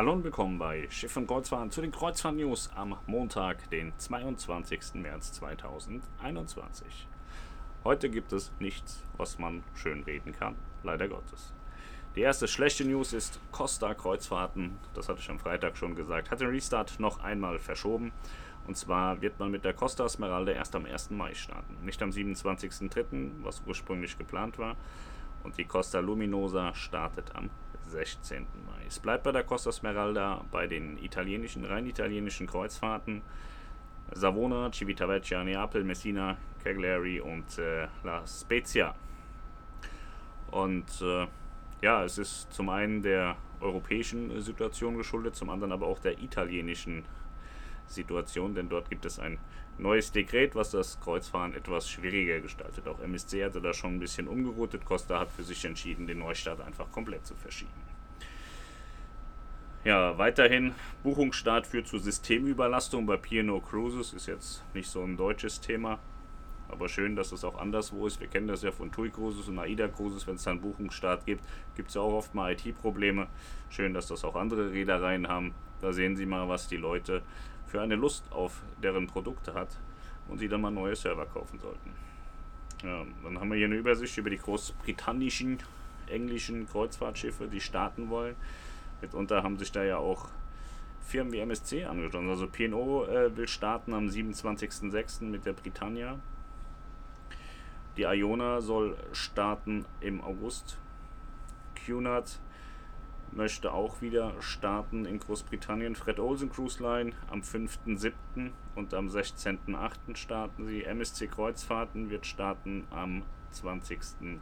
Hallo und willkommen bei Schiff und Kreuzfahrt zu den Kreuzfahrt-News am Montag, den 22. März 2021. Heute gibt es nichts, was man schön reden kann, leider Gottes. Die erste schlechte News ist Costa Kreuzfahrten, das hatte ich am Freitag schon gesagt, hat den Restart noch einmal verschoben. Und zwar wird man mit der Costa Smeralda erst am 1. Mai starten, nicht am 27.03., was ursprünglich geplant war. Und die Costa Luminosa startet am 16. Mai. Es bleibt bei der Costa Smeralda bei den italienischen, rein italienischen Kreuzfahrten. Savona, Civitavecchia, Neapel, Messina, Cagliari und äh, La Spezia. Und äh, ja, es ist zum einen der europäischen Situation geschuldet, zum anderen aber auch der italienischen Situation, denn dort gibt es ein neues Dekret, was das Kreuzfahren etwas schwieriger gestaltet. Auch MSC hatte da schon ein bisschen umgeroutet. Costa hat für sich entschieden, den Neustart einfach komplett zu verschieben. Ja, weiterhin Buchungsstart führt zu Systemüberlastung bei P&O Cruises. Ist jetzt nicht so ein deutsches Thema, aber schön, dass es auch anderswo ist. Wir kennen das ja von TUI Cruises und AIDA Cruises. Wenn es dann Buchungsstart gibt, gibt es ja auch oft mal IT-Probleme. Schön, dass das auch andere Reedereien haben. Da sehen Sie mal, was die Leute für eine Lust auf deren Produkte hat und sie dann mal neue Server kaufen sollten. Ja, dann haben wir hier eine Übersicht über die großbritannischen, englischen Kreuzfahrtschiffe, die starten wollen. Mitunter haben sich da ja auch Firmen wie MSC angeschlossen. Also P&O äh, will starten am 27.06. mit der Britannia. Die Iona soll starten im August. Cunard möchte auch wieder starten in Großbritannien. Fred Olsen Cruise Line am 5.7. und am 16.8. starten sie. MSC Kreuzfahrten wird starten am 20.5.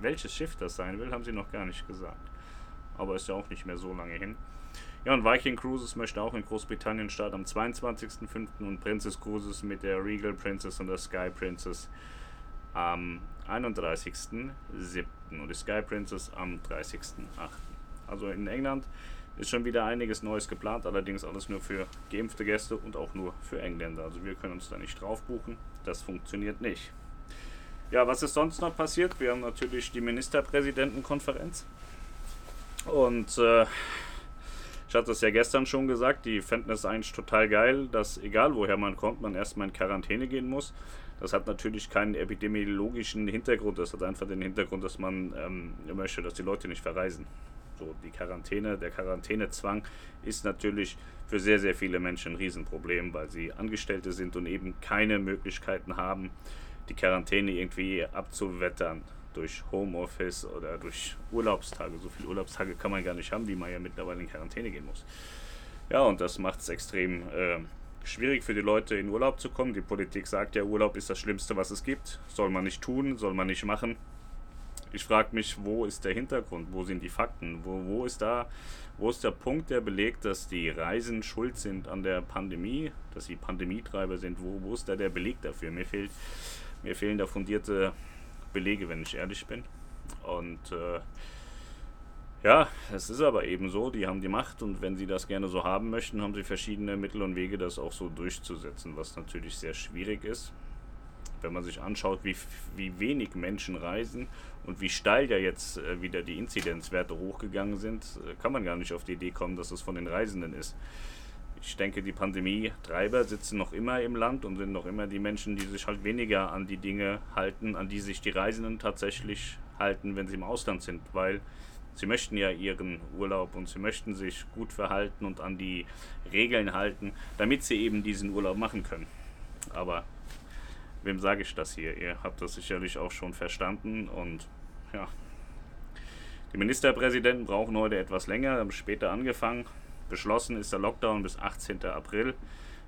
Welches Schiff das sein will, haben sie noch gar nicht gesagt. Aber ist ja auch nicht mehr so lange hin. Ja, und Viking Cruises möchte auch in Großbritannien starten am 22.05. und Princess Cruises mit der Regal Princess und der Sky Princess am 31.07. und die Sky Princess am 30.08. Also in England ist schon wieder einiges Neues geplant, allerdings alles nur für geimpfte Gäste und auch nur für Engländer. Also wir können uns da nicht drauf buchen. Das funktioniert nicht. Ja, was ist sonst noch passiert? Wir haben natürlich die Ministerpräsidentenkonferenz. Und äh, ich hatte es ja gestern schon gesagt, die fänden es eigentlich total geil, dass egal woher man kommt, man erstmal in Quarantäne gehen muss. Das hat natürlich keinen epidemiologischen Hintergrund, das hat einfach den Hintergrund, dass man ähm, möchte, dass die Leute nicht verreisen. So, die Quarantäne, der Quarantänezwang ist natürlich für sehr, sehr viele Menschen ein Riesenproblem, weil sie Angestellte sind und eben keine Möglichkeiten haben, die Quarantäne irgendwie abzuwettern durch Homeoffice oder durch Urlaubstage. So viele Urlaubstage kann man gar nicht haben, wie man ja mittlerweile in Quarantäne gehen muss. Ja, und das macht es extrem äh, schwierig für die Leute in Urlaub zu kommen. Die Politik sagt ja, Urlaub ist das Schlimmste, was es gibt. Soll man nicht tun, soll man nicht machen. Ich frage mich, wo ist der Hintergrund? Wo sind die Fakten? Wo, wo ist da, wo ist der Punkt, der belegt, dass die Reisen schuld sind an der Pandemie, dass sie Pandemietreiber sind? Wo, wo ist da der Beleg dafür? Mir fehlt, mir fehlen da fundierte Belege, wenn ich ehrlich bin. Und äh, ja, es ist aber eben so, die haben die Macht und wenn sie das gerne so haben möchten, haben sie verschiedene Mittel und Wege, das auch so durchzusetzen, was natürlich sehr schwierig ist. Wenn man sich anschaut, wie, wie wenig Menschen reisen und wie steil ja jetzt äh, wieder die Inzidenzwerte hochgegangen sind, äh, kann man gar nicht auf die Idee kommen, dass es von den Reisenden ist. Ich denke, die Pandemie-Treiber sitzen noch immer im Land und sind noch immer die Menschen, die sich halt weniger an die Dinge halten, an die sich die Reisenden tatsächlich halten, wenn sie im Ausland sind, weil Sie möchten ja ihren Urlaub und sie möchten sich gut verhalten und an die Regeln halten, damit sie eben diesen Urlaub machen können. Aber wem sage ich das hier? Ihr habt das sicherlich auch schon verstanden und ja. Die Ministerpräsidenten brauchen heute etwas länger, haben später angefangen. Beschlossen ist der Lockdown bis 18. April.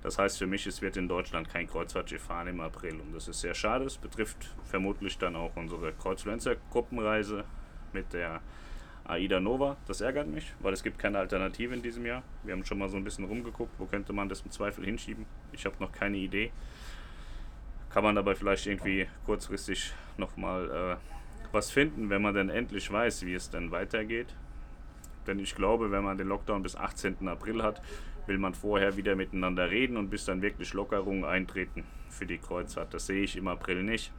Das heißt für mich, es wird in Deutschland kein Kreuzfahrtschiff fahren im April. Und das ist sehr schade. Es betrifft vermutlich dann auch unsere Kreuzfluencer-Gruppenreise mit der AIDA Nova. Das ärgert mich, weil es gibt keine Alternative in diesem Jahr. Wir haben schon mal so ein bisschen rumgeguckt, wo könnte man das im Zweifel hinschieben. Ich habe noch keine Idee. Kann man dabei vielleicht irgendwie kurzfristig nochmal äh, was finden, wenn man dann endlich weiß, wie es dann weitergeht. Denn ich glaube, wenn man den Lockdown bis 18. April hat, will man vorher wieder miteinander reden und bis dann wirklich Lockerungen eintreten für die Kreuzfahrt. Das sehe ich im April nicht.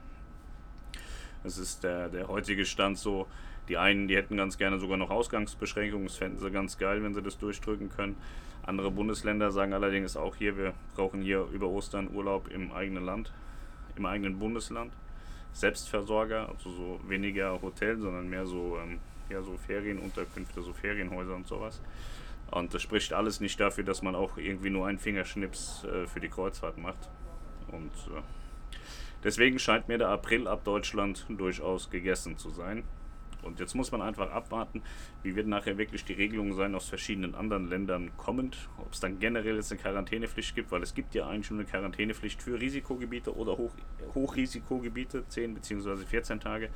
Es ist der, der heutige Stand so, Die einen, die hätten ganz gerne sogar noch Ausgangsbeschränkungen, das fänden sie ganz geil, wenn sie das durchdrücken können. Andere Bundesländer sagen allerdings auch hier, wir brauchen hier über Ostern Urlaub im eigenen Land, im eigenen Bundesland. Selbstversorger, also so weniger Hotel, sondern mehr so, ähm, ja, so Ferienunterkünfte, so Ferienhäuser und sowas. Und das spricht alles nicht dafür, dass man auch irgendwie nur einen Fingerschnips äh, für die Kreuzfahrt macht. Und äh, deswegen scheint mir der April ab Deutschland durchaus gegessen zu sein. Und jetzt muss man einfach abwarten, wie wird nachher wirklich die Regelung sein aus verschiedenen anderen Ländern kommend. Ob es dann generell jetzt eine Quarantänepflicht gibt, weil es gibt ja eigentlich schon eine Quarantänepflicht für Risikogebiete oder Hoch Hochrisikogebiete, 10 bzw. 14 Tage.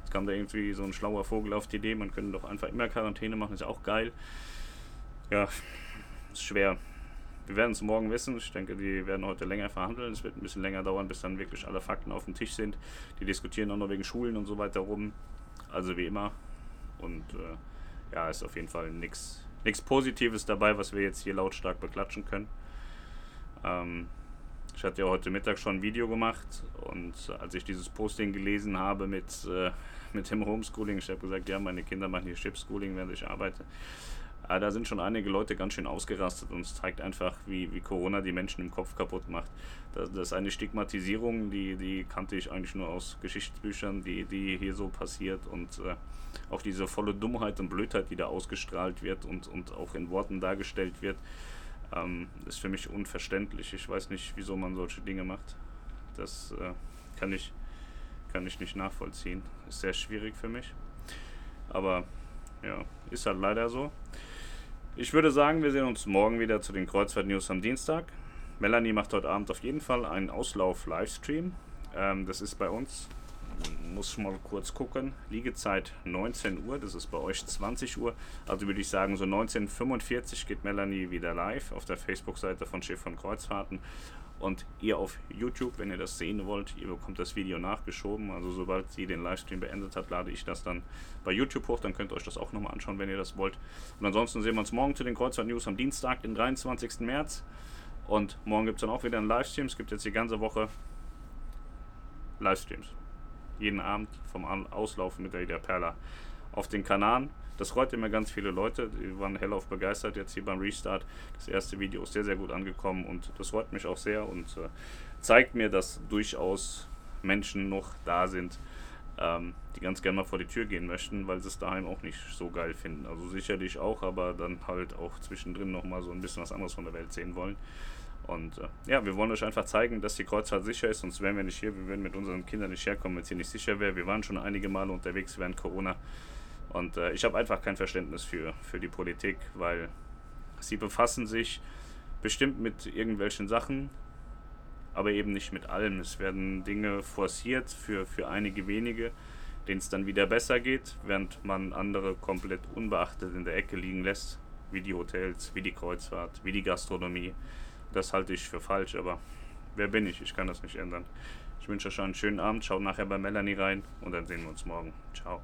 Jetzt kam da irgendwie so ein schlauer Vogel auf die Idee, man könnte doch einfach immer Quarantäne machen, ist auch geil. Ja, ist schwer. Wir werden es morgen wissen. Ich denke, die werden heute länger verhandeln. Es wird ein bisschen länger dauern, bis dann wirklich alle Fakten auf dem Tisch sind. Die diskutieren auch noch wegen Schulen und so weiter rum. Also wie immer. Und äh, ja, ist auf jeden Fall nichts Positives dabei, was wir jetzt hier lautstark beklatschen können. Ähm, ich hatte ja heute Mittag schon ein Video gemacht und als ich dieses Posting gelesen habe mit, äh, mit dem Homeschooling, ich habe gesagt, ja, meine Kinder machen hier Chipschooling, während ich arbeite. Aber da sind schon einige Leute ganz schön ausgerastet und es zeigt einfach, wie, wie Corona die Menschen im Kopf kaputt macht. Das, das ist eine Stigmatisierung, die, die kannte ich eigentlich nur aus Geschichtsbüchern, die, die hier so passiert und äh, auch diese volle Dummheit und Blödheit, die da ausgestrahlt wird und, und auch in Worten dargestellt wird, ähm, ist für mich unverständlich. Ich weiß nicht, wieso man solche Dinge macht. Das äh, kann, ich, kann ich nicht nachvollziehen. Ist sehr schwierig für mich. Aber ja, ist halt leider so. Ich würde sagen, wir sehen uns morgen wieder zu den Kreuzfahrt-News am Dienstag. Melanie macht heute Abend auf jeden Fall einen Auslauf-Livestream. Ähm, das ist bei uns, muss mal kurz gucken, Liegezeit 19 Uhr, das ist bei euch 20 Uhr. Also würde ich sagen, so 19.45 geht Melanie wieder live auf der Facebook-Seite von Schiff von Kreuzfahrten und ihr auf YouTube, wenn ihr das sehen wollt, ihr bekommt das Video nachgeschoben. Also sobald sie den Livestream beendet hat, lade ich das dann bei YouTube hoch. Dann könnt ihr euch das auch nochmal anschauen, wenn ihr das wollt. Und ansonsten sehen wir uns morgen zu den Kreuzfahrt-News am Dienstag, den 23. März. Und morgen gibt es dann auch wieder einen Livestream. Es gibt jetzt die ganze Woche Livestreams. Jeden Abend vom Auslaufen mit der Ida Perla auf den Kanaren. Das freut immer ganz viele Leute. Die waren hellauf begeistert jetzt hier beim Restart. Das erste Video ist sehr, sehr gut angekommen und das freut mich auch sehr und äh, zeigt mir, dass durchaus Menschen noch da sind, ähm, die ganz gerne mal vor die Tür gehen möchten, weil sie es daheim auch nicht so geil finden. Also sicherlich auch, aber dann halt auch zwischendrin nochmal so ein bisschen was anderes von der Welt sehen wollen. Und äh, ja, wir wollen euch einfach zeigen, dass die Kreuzfahrt sicher ist, sonst wären wir nicht hier. Wir würden mit unseren Kindern nicht herkommen, wenn es hier nicht sicher wäre. Wir waren schon einige Male unterwegs während Corona. Und äh, ich habe einfach kein Verständnis für, für die Politik, weil sie befassen sich bestimmt mit irgendwelchen Sachen, aber eben nicht mit allem. Es werden Dinge forciert für, für einige wenige, denen es dann wieder besser geht, während man andere komplett unbeachtet in der Ecke liegen lässt, wie die Hotels, wie die Kreuzfahrt, wie die Gastronomie. Das halte ich für falsch, aber wer bin ich? Ich kann das nicht ändern. Ich wünsche euch einen schönen Abend, schaut nachher bei Melanie rein und dann sehen wir uns morgen. Ciao.